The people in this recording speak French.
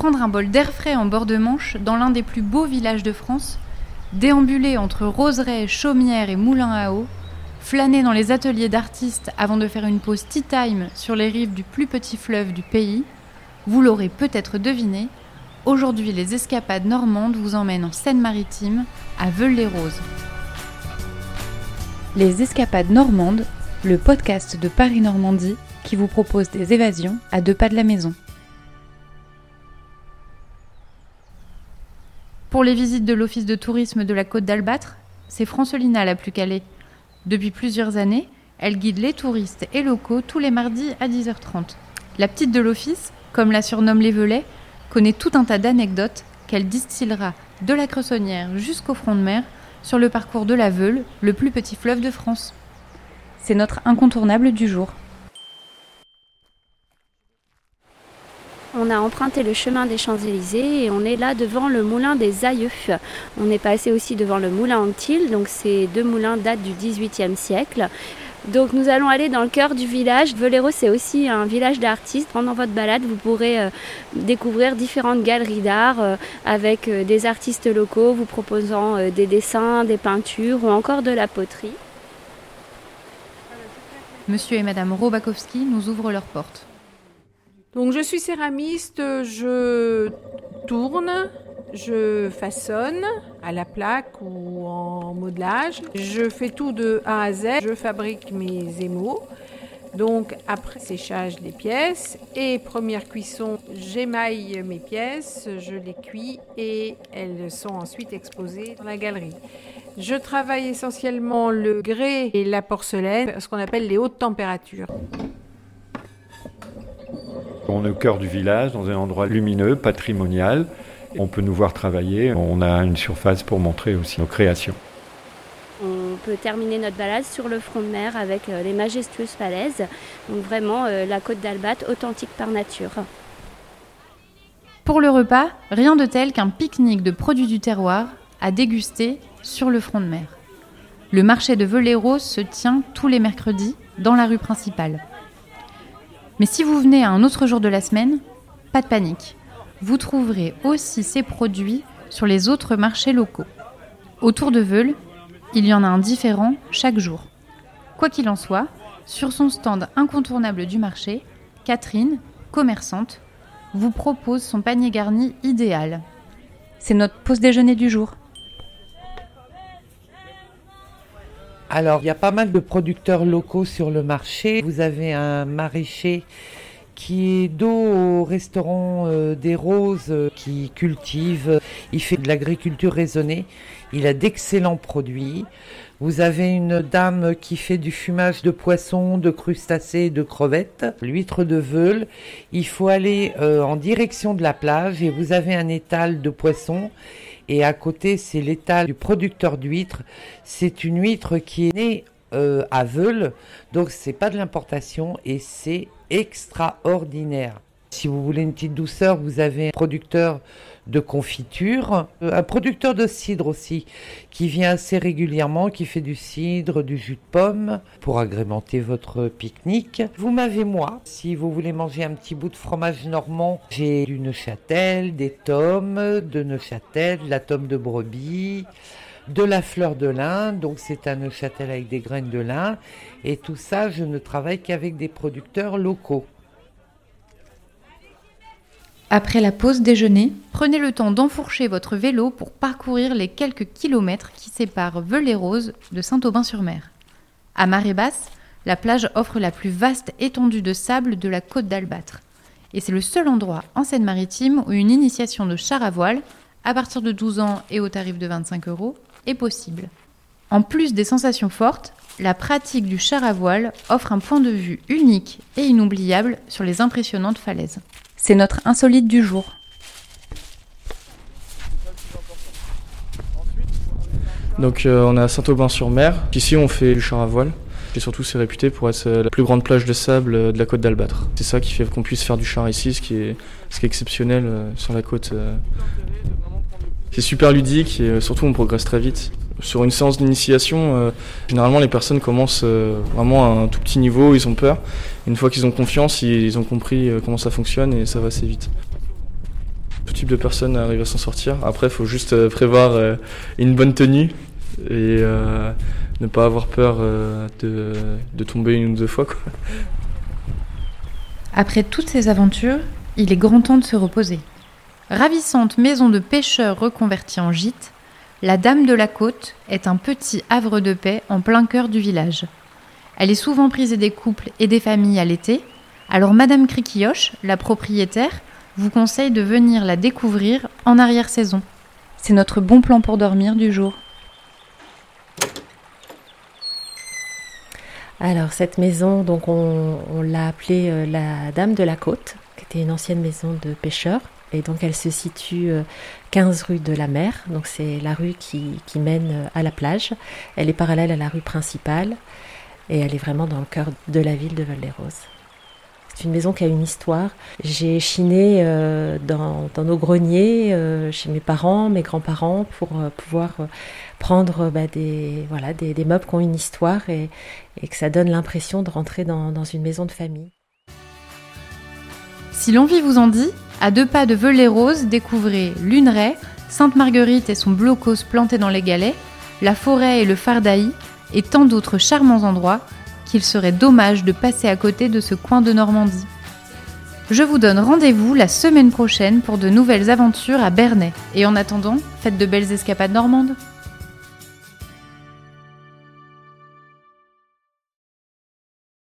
Prendre un bol d'air frais en bord de Manche dans l'un des plus beaux villages de France, déambuler entre roseraies, chaumières et moulins à eau, flâner dans les ateliers d'artistes avant de faire une pause tea time sur les rives du plus petit fleuve du pays, vous l'aurez peut-être deviné, aujourd'hui les escapades normandes vous emmènent en Seine-Maritime, à Veules-les-Roses. Les escapades normandes, le podcast de Paris-Normandie qui vous propose des évasions à deux pas de la maison. Pour les visites de l'Office de tourisme de la Côte d'Albâtre, c'est Francelina la plus calée. Depuis plusieurs années, elle guide les touristes et locaux tous les mardis à 10h30. La petite de l'Office, comme la surnomme les Velets, connaît tout un tas d'anecdotes qu'elle distillera de la Cressonnière jusqu'au front de mer sur le parcours de la Veule, le plus petit fleuve de France. C'est notre incontournable du jour. On a emprunté le chemin des Champs-Élysées et on est là devant le moulin des Aïeux. On est passé aussi devant le moulin Antil, donc ces deux moulins datent du XVIIIe siècle. Donc nous allons aller dans le cœur du village. Velero, c'est aussi un village d'artistes. Pendant votre balade, vous pourrez euh, découvrir différentes galeries d'art euh, avec euh, des artistes locaux vous proposant des dessins, des peintures ou encore de la poterie. Monsieur et Madame Robakowski nous ouvrent leurs portes. Donc je suis céramiste, je tourne, je façonne à la plaque ou en modelage. Je fais tout de A à Z. Je fabrique mes émaux. Donc après séchage des pièces et première cuisson, j'émaille mes pièces, je les cuis et elles sont ensuite exposées dans la galerie. Je travaille essentiellement le grès et la porcelaine, ce qu'on appelle les hautes températures. On est au cœur du village, dans un endroit lumineux, patrimonial. On peut nous voir travailler. On a une surface pour montrer aussi nos créations. On peut terminer notre balade sur le front de mer avec euh, les majestueuses falaises. Donc vraiment euh, la côte d'Albat authentique par nature. Pour le repas, rien de tel qu'un pique-nique de produits du terroir à déguster sur le front de mer. Le marché de Veléros se tient tous les mercredis dans la rue principale. Mais si vous venez à un autre jour de la semaine, pas de panique. Vous trouverez aussi ces produits sur les autres marchés locaux. Autour de Veule, il y en a un différent chaque jour. Quoi qu'il en soit, sur son stand incontournable du marché, Catherine, commerçante, vous propose son panier garni idéal. C'est notre pause déjeuner du jour. Alors, il y a pas mal de producteurs locaux sur le marché. Vous avez un maraîcher qui est dos au restaurant euh, des Roses, euh, qui cultive, il fait de l'agriculture raisonnée, il a d'excellents produits. Vous avez une dame qui fait du fumage de poissons, de crustacés, de crevettes, l'huître de Veule. Il faut aller euh, en direction de la plage et vous avez un étal de poissons et à côté c'est l'étal du producteur d'huîtres. C'est une huître qui est née euh, à Veule, donc c'est pas de l'importation et c'est extraordinaire. Si vous voulez une petite douceur, vous avez un producteur de confiture, euh, un producteur de cidre aussi, qui vient assez régulièrement, qui fait du cidre, du jus de pomme, pour agrémenter votre pique-nique. Vous m'avez moi, si vous voulez manger un petit bout de fromage normand, j'ai du Neuchâtel, des tomes de Neuchâtel, de la tome de brebis, de la fleur de lin, donc c'est un Neuchâtel avec des graines de lin, et tout ça, je ne travaille qu'avec des producteurs locaux. Après la pause déjeuner, prenez le temps d'enfourcher votre vélo pour parcourir les quelques kilomètres qui séparent Veul-les-Roses de Saint-Aubin-sur-Mer. À marée basse, la plage offre la plus vaste étendue de sable de la côte d'Albâtre. Et c'est le seul endroit en Seine-Maritime où une initiation de char à voile, à partir de 12 ans et au tarif de 25 euros, est possible. En plus des sensations fortes, la pratique du char à voile offre un point de vue unique et inoubliable sur les impressionnantes falaises. C'est notre insolite du jour. Donc euh, on est à Saint-Aubin-sur-Mer. Ici on fait du char à voile. Et surtout c'est réputé pour être euh, la plus grande plage de sable euh, de la côte d'Albâtre. C'est ça qui fait qu'on puisse faire du char ici, ce qui est, ce qui est exceptionnel sur la côte. C'est super ludique et surtout on progresse très vite. Sur une séance d'initiation, euh, généralement les personnes commencent euh, vraiment à un tout petit niveau, ils ont peur. Une fois qu'ils ont confiance, ils, ont compris euh, comment ça fonctionne et ça va assez vite. type de personnes arrivent à s'en sortir. Après, il faut juste prévoir une bonne tenue et ne pas avoir peur de, tomber une ou deux fois. Après toutes ces aventures, il est grand temps de se reposer. Ravissante maison de pêcheurs reconvertie en gîte, la Dame de la Côte est un petit havre de paix en plein cœur du village. Elle est souvent prisée des couples et des familles à l'été, alors Madame Criquilloche, la propriétaire, vous conseille de venir la découvrir en arrière-saison. C'est notre bon plan pour dormir du jour. Alors cette maison, donc on, l'a appelée euh, la Dame de la Côte, qui était une ancienne maison de pêcheurs. Et donc elle se situe 15 euh, rue de la mer, donc c'est la rue qui, mène euh, à la plage. Elle est parallèle à la rue principale et elle est vraiment dans le cœur de la ville de Val-des-Roses. C'est une maison qui a une histoire. J'ai chiné dans, nos greniers, chez mes parents, mes grands-parents, pour pouvoir prendre bah, des, voilà, des, meubles qui ont une histoire et, que ça donne l'impression de rentrer dans, une maison de famille. Si l'envie vous en dit, à deux pas de Velay-Rose, découvrez Luneray, Sainte-Marguerite et son blocos planté dans les galets, la forêt et le Fardaï, et tant d'autres charmants endroits qu'il serait dommage de passer à côté de ce coin de Normandie. Je vous donne rendez-vous la semaine prochaine pour de nouvelles aventures à Bernay. Et en attendant, faites de belles escapades normandes.